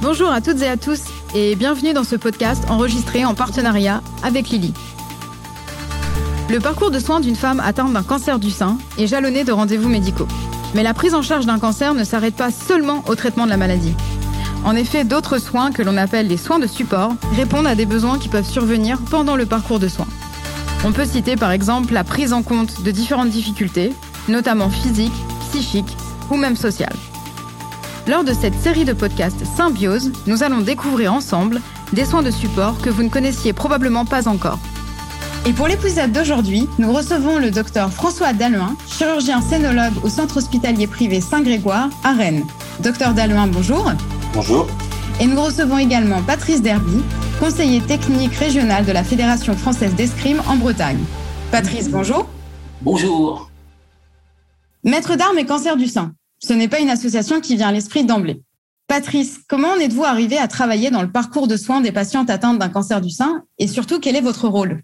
Bonjour à toutes et à tous et bienvenue dans ce podcast enregistré en partenariat avec Lily. Le parcours de soins d'une femme atteinte d'un cancer du sein est jalonné de rendez-vous médicaux. Mais la prise en charge d'un cancer ne s'arrête pas seulement au traitement de la maladie. En effet, d'autres soins que l'on appelle les soins de support répondent à des besoins qui peuvent survenir pendant le parcours de soins. On peut citer par exemple la prise en compte de différentes difficultés, notamment physiques, psychiques ou même sociales. Lors de cette série de podcasts Symbiose, nous allons découvrir ensemble des soins de support que vous ne connaissiez probablement pas encore. Et pour l'épisode d'aujourd'hui, nous recevons le docteur François Dalloin, chirurgien scénologue au centre hospitalier privé Saint-Grégoire à Rennes. Docteur Dalloin, bonjour. Bonjour. Et nous recevons également Patrice Derby, conseiller technique régional de la Fédération française d'escrime en Bretagne. Patrice, bonjour. Bonjour. Maître d'armes et cancer du sein. Ce n'est pas une association qui vient à l'esprit d'emblée. Patrice, comment en êtes-vous arrivé à travailler dans le parcours de soins des patientes atteintes d'un cancer du sein? Et surtout quel est votre rôle?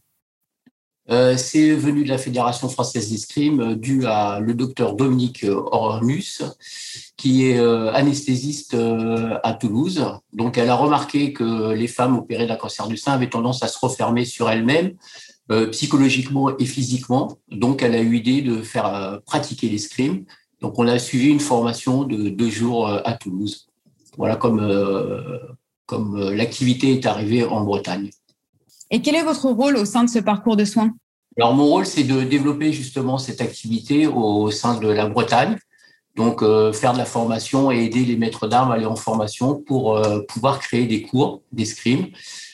Euh, C'est venu de la Fédération française d'escrime euh, dû à le docteur Dominique Ormus qui est euh, anesthésiste à Toulouse. Donc elle a remarqué que les femmes opérées d'un cancer du sein avaient tendance à se refermer sur elles-mêmes psychologiquement et physiquement. Donc elle a eu l'idée de faire pratiquer l'escrime. Donc on a suivi une formation de deux jours à Toulouse. Voilà comme, euh, comme euh, l'activité est arrivée en Bretagne. Et quel est votre rôle au sein de ce parcours de soins? Alors mon rôle, c'est de développer justement cette activité au sein de la Bretagne. Donc euh, faire de la formation et aider les maîtres d'armes à aller en formation pour pouvoir créer des cours d'escrime.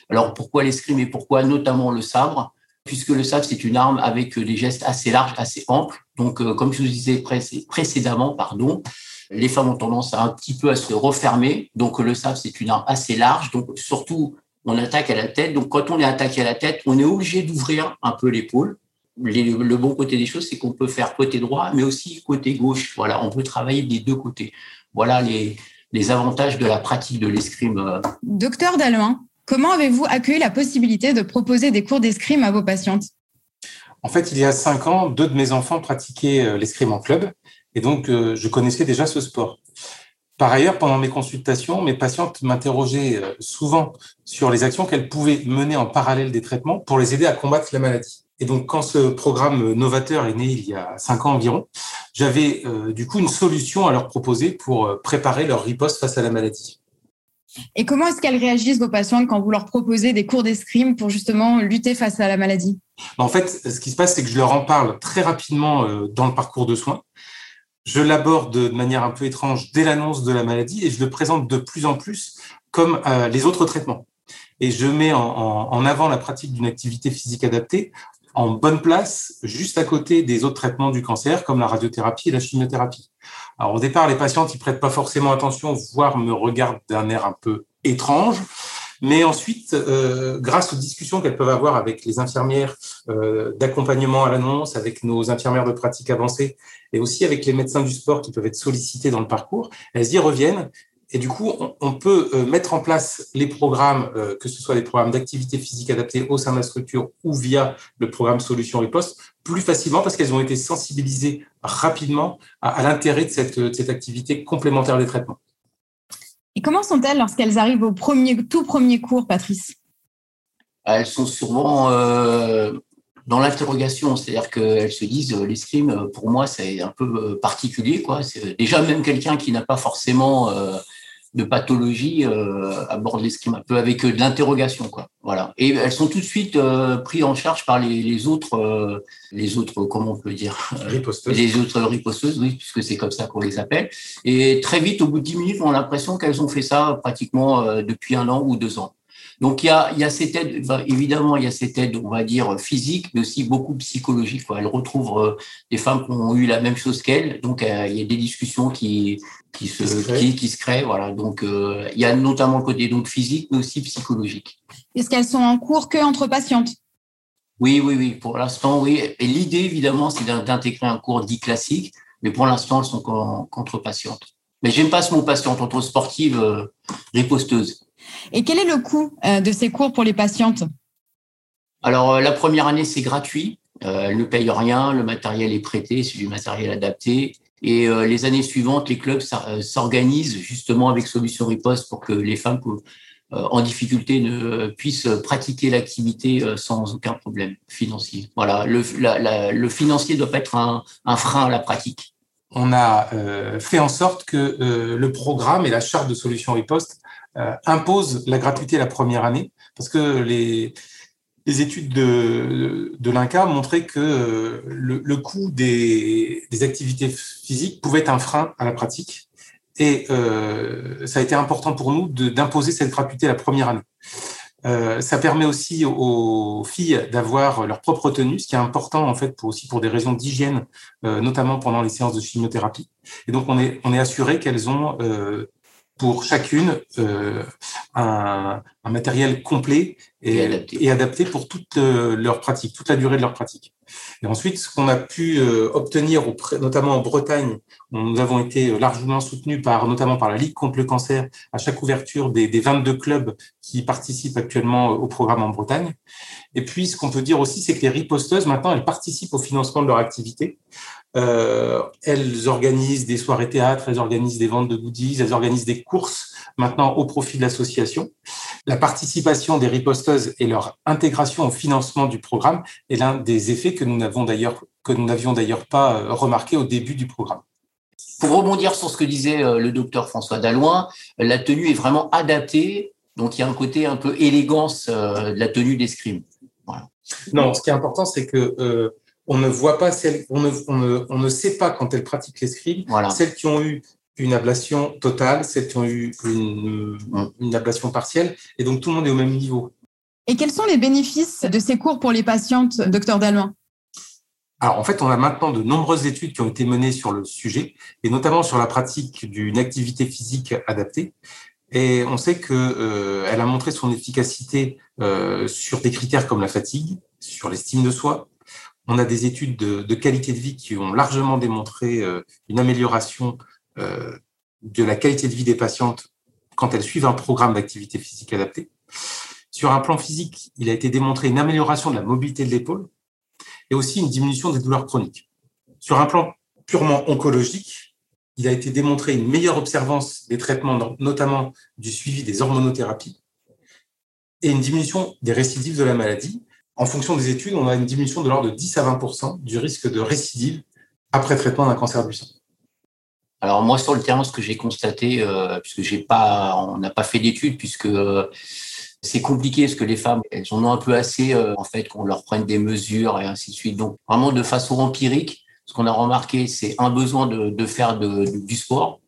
Alors pourquoi l'escrime et pourquoi notamment le sabre? Puisque le sabre, c'est une arme avec des gestes assez larges, assez amples. Donc, comme je vous disais précédemment, pardon, les femmes ont tendance à un petit peu à se refermer. Donc, le sabre, c'est une arme assez large. Donc, surtout, on attaque à la tête. Donc, quand on est attaqué à la tête, on est obligé d'ouvrir un peu l'épaule. Le bon côté des choses, c'est qu'on peut faire côté droit, mais aussi côté gauche. Voilà, on peut travailler des deux côtés. Voilà les, les avantages de la pratique de l'escrime. Docteur Dalloin, comment avez-vous accueilli la possibilité de proposer des cours d'escrime à vos patientes? En fait, il y a cinq ans, deux de mes enfants pratiquaient euh, l'escrime en club. Et donc, euh, je connaissais déjà ce sport. Par ailleurs, pendant mes consultations, mes patientes m'interrogeaient euh, souvent sur les actions qu'elles pouvaient mener en parallèle des traitements pour les aider à combattre la maladie. Et donc, quand ce programme novateur est né il y a cinq ans environ, j'avais du coup une solution à leur proposer pour préparer leur riposte face à la maladie. Et comment est-ce qu'elles réagissent, vos patientes, quand vous leur proposez des cours d'escrime pour justement lutter face à la maladie? En fait, ce qui se passe, c'est que je leur en parle très rapidement dans le parcours de soins je l'aborde de manière un peu étrange dès l'annonce de la maladie et je le présente de plus en plus comme euh, les autres traitements. Et je mets en, avant la pratique d'une activité physique adaptée en bonne place, juste à côté des autres traitements du cancer, comme la radiothérapie et la chimiothérapie. Alors au départ, les patientes, ils prêtent pas forcément attention, voire me regardent d'un air un peu étrange. Mais ensuite, euh, grâce aux discussions qu'elles peuvent avoir avec les infirmières euh, d'accompagnement à l'annonce, avec nos infirmières de pratique avancée et aussi avec les médecins du sport qui peuvent être sollicités dans le parcours, elles y reviennent. Et du coup, on, peut euh, mettre en place les programmes, que ce soit les programmes d'activité physique adaptée au sein de la structure ou via le programme Solution Riposte, plus facilement parce qu'elles ont été sensibilisées rapidement à, l'intérêt de cette, de cette activité complémentaire des traitements. Et comment sont-elles lorsqu'elles arrivent au premier, tout premier cours, Patrice? Elles sont souvent euh, dans l'interrogation, c'est-à-dire qu'elles se disent euh, l'escrime, euh, pour moi, c'est un peu particulier. Quoi. C'est déjà même quelqu'un qui n'a pas forcément de pathologie euh, aborde l'escrime un peu avec euh, de l'interrogation quoi. Voilà. Et elles sont tout de suite euh, prises en charge par les, les autres euh, les autres comment on peut dire riposteuses. les autres riposteuses oui puisque c'est comme ça qu'on les appelle. Et très vite au bout de dix minutes on a l'impression qu'elles ont fait ça pratiquement depuis un an ou deux ans donc il y a, il y a cette aide, évidemment, il y a cette aide, on va dire, physique, mais aussi beaucoup psychologique. Quoi. Elle retrouve euh, des femmes qui ont eu la même chose qu'elle, donc euh, il y a des discussions qui, qui, se, qui, qui, se créent. Voilà. Donc euh, il y a notamment le côté donc, physique, mais aussi psychologique. Est-ce qu'elles sont en cours que entre patientes? Oui, oui, oui. Pour l'instant, oui. Et l'idée, évidemment, c'est d'intégrer un cours dit classique, mais pour l'instant, elles sont qu'entre patientes. Mais j'aime pas ce mot patiente, entre sportive, euh, riposteuse. Et quel est le coût euh, de ces cours pour les patientes? Alors, euh, la première année, c'est gratuit. Euh, elle ne paye rien, le matériel est prêté, c'est du matériel adapté. Et les années suivantes, les clubs s'organisent justement avec Solution Riposte pour que les femmes en difficulté ne puissent pratiquer l'activité sans aucun problème financier. Voilà, le, le financier doit pas être un, un frein à la pratique on a fait en sorte que le programme et la charte de solution riposte euh, imposent la gratuité la première année, parce que les, les études de, de l'INCA montraient que euh, le, coût des, des, activités physiques pouvait être un frein à la pratique. Et euh, ça a été important pour nous d'imposer cette gratuité la première année. Ça permet aussi aux filles d'avoir leur propre tenue, ce qui est important en fait pour aussi pour des raisons d'hygiène, notamment pendant les séances de chimiothérapie. Et donc on est on est assuré qu'elles ont pour chacune euh, un, un, matériel complet et, et, adapté. et, adapté. pour toute euh, leur pratique, toute la durée de leur pratique. Et ensuite, ce qu'on a pu euh, obtenir, notamment en Bretagne, nous avons été largement soutenus par, notamment par la Ligue contre le cancer, à chaque ouverture des, des 22 clubs qui participent actuellement au programme en Bretagne. Et puis, ce qu'on peut dire aussi, c'est que les riposteuses, maintenant, elles participent au financement de leur activité. Euh, elles organisent des soirées théâtre, elles organisent des ventes de goodies, elles organisent des courses maintenant au profit de l'association. La participation des riposteuses et leur intégration au financement du programme est l'un des effets que nous n'avons d'ailleurs que nous n'avions d'ailleurs pas euh, remarqué au début du programme. Pour rebondir sur ce que disait euh, le docteur François Dalloin, la tenue est vraiment adaptée, donc il y a un côté un peu élégance de la tenue d'escrime. Voilà. Non, ce qui est important, c'est que euh, on ne voit pas celles, on ne, on ne, on ne sait pas quand elles pratiquent l'escrime, voilà. celles qui ont eu une ablation totale, celles qui ont eu une, une ablation partielle, et donc tout le monde est au même niveau. Et quels sont les bénéfices de ces cours pour les patientes, docteur Dalloin alors en fait, on a maintenant de nombreuses études qui ont été menées sur le sujet, et notamment sur la pratique d'une activité physique adaptée. Et on sait qu'elle euh, a montré son efficacité euh, sur des critères comme la fatigue, sur l'estime de soi, on a des études de, de, qualité de vie qui ont largement démontré euh, une amélioration de la qualité de vie des patientes quand elles suivent un programme d'activité physique adapté. Sur un plan physique, il a été démontré une amélioration de la mobilité de l'épaule et aussi une diminution des douleurs chroniques. Sur un plan purement oncologique, il a été démontré une meilleure observance des traitements, notamment du suivi des hormonothérapies, et une diminution des récidives de la maladie, en fonction des études, on a une diminution de l'ordre de 10 à 20% du risque de récidive après traitement d'un cancer du sein. Alors moi sur le terrain, ce que j'ai constaté, euh, puisque j'ai pas, on n'a pas fait d'études, puisque euh, c'est compliqué, parce que les femmes, elles en ont un peu assez, euh, en fait, qu'on leur prenne des mesures et ainsi de suite. Donc vraiment de façon empirique, ce qu'on a remarqué, c'est un besoin de, de faire du sport,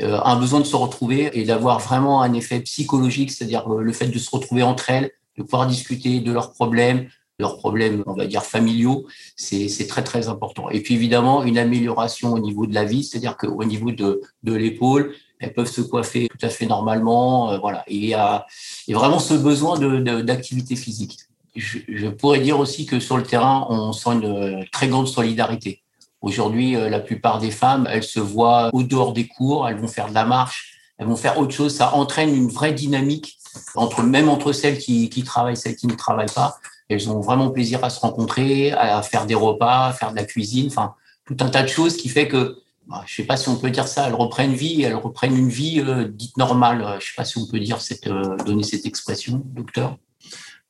euh, un besoin de se retrouver et d'avoir vraiment un effet psychologique, c'est-à-dire le fait de se retrouver entre elles, de pouvoir discuter de leurs problèmes, leurs problèmes, on va dire, familiaux, c'est très, très important. Et puis, évidemment, une amélioration au niveau de la vie, c'est-à-dire qu'au niveau de, de l'épaule, elles peuvent se coiffer tout à fait normalement. Euh, voilà. Il y a vraiment ce besoin d'activité de, physique. Je, je, pourrais dire aussi que sur le terrain, on sent une très grande solidarité. Aujourd'hui, euh, la plupart des femmes, elles se voient au dehors des cours, elles vont faire de la marche, elles vont faire autre chose. Ça entraîne une vraie dynamique entre même entre celles qui, qui travaillent, celles qui ne travaillent pas. Elles ont vraiment plaisir à se rencontrer, à faire des repas, à faire de la cuisine, enfin tout un tas de choses qui fait que bah, je sais pas si on peut dire ça, elles reprennent vie, elles reprennent une vie euh, dite normale. Je sais pas si on peut dire cette, euh, donner cette expression, docteur.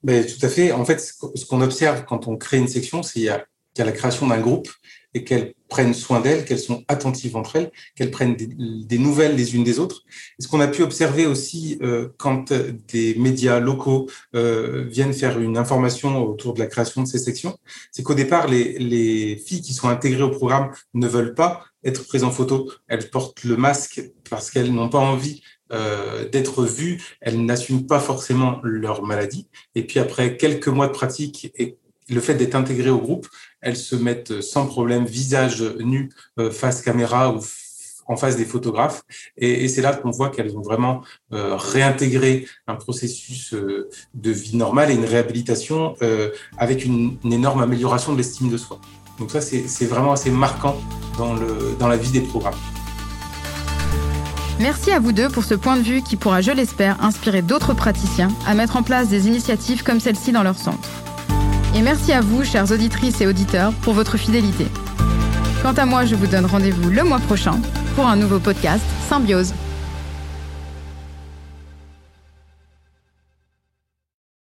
Mais tout à fait. En fait, ce qu'on observe quand on crée une section, c'est qu'il y a la création d'un groupe et qu'elles prennent soin d'elles, qu'elles sont attentives entre elles, qu'elles prennent des, nouvelles les unes des autres. Et ce qu'on a pu observer aussi euh, quand des médias locaux euh, viennent faire une information autour de la création de ces sections, c'est qu'au départ, les, les, filles qui sont intégrées au programme ne veulent pas être prises en photo. Elles portent le masque parce qu'elles n'ont pas envie euh, d'être vues, elles n'assument pas forcément leur maladie. Et puis après quelques mois de pratique et le fait d'être intégré au groupe, elles se mettent sans problème, visage nu, euh, face caméra ou en face des photographes. Et, c'est là qu'on voit qu'elles ont vraiment euh, réintégré un processus euh, de vie normale et une réhabilitation avec une, une, énorme amélioration de l'estime de soi. Donc ça, c'est vraiment assez marquant dans, le, dans la vie des programmes. Merci à vous deux pour ce point de vue qui pourra, je l'espère, inspirer d'autres praticiens à mettre en place des initiatives comme celle-ci dans leur centre. Et merci à vous, chères auditrices et auditeurs, pour votre fidélité. Quant à moi, je vous donne rendez-vous le mois prochain pour un nouveau podcast Symbiose.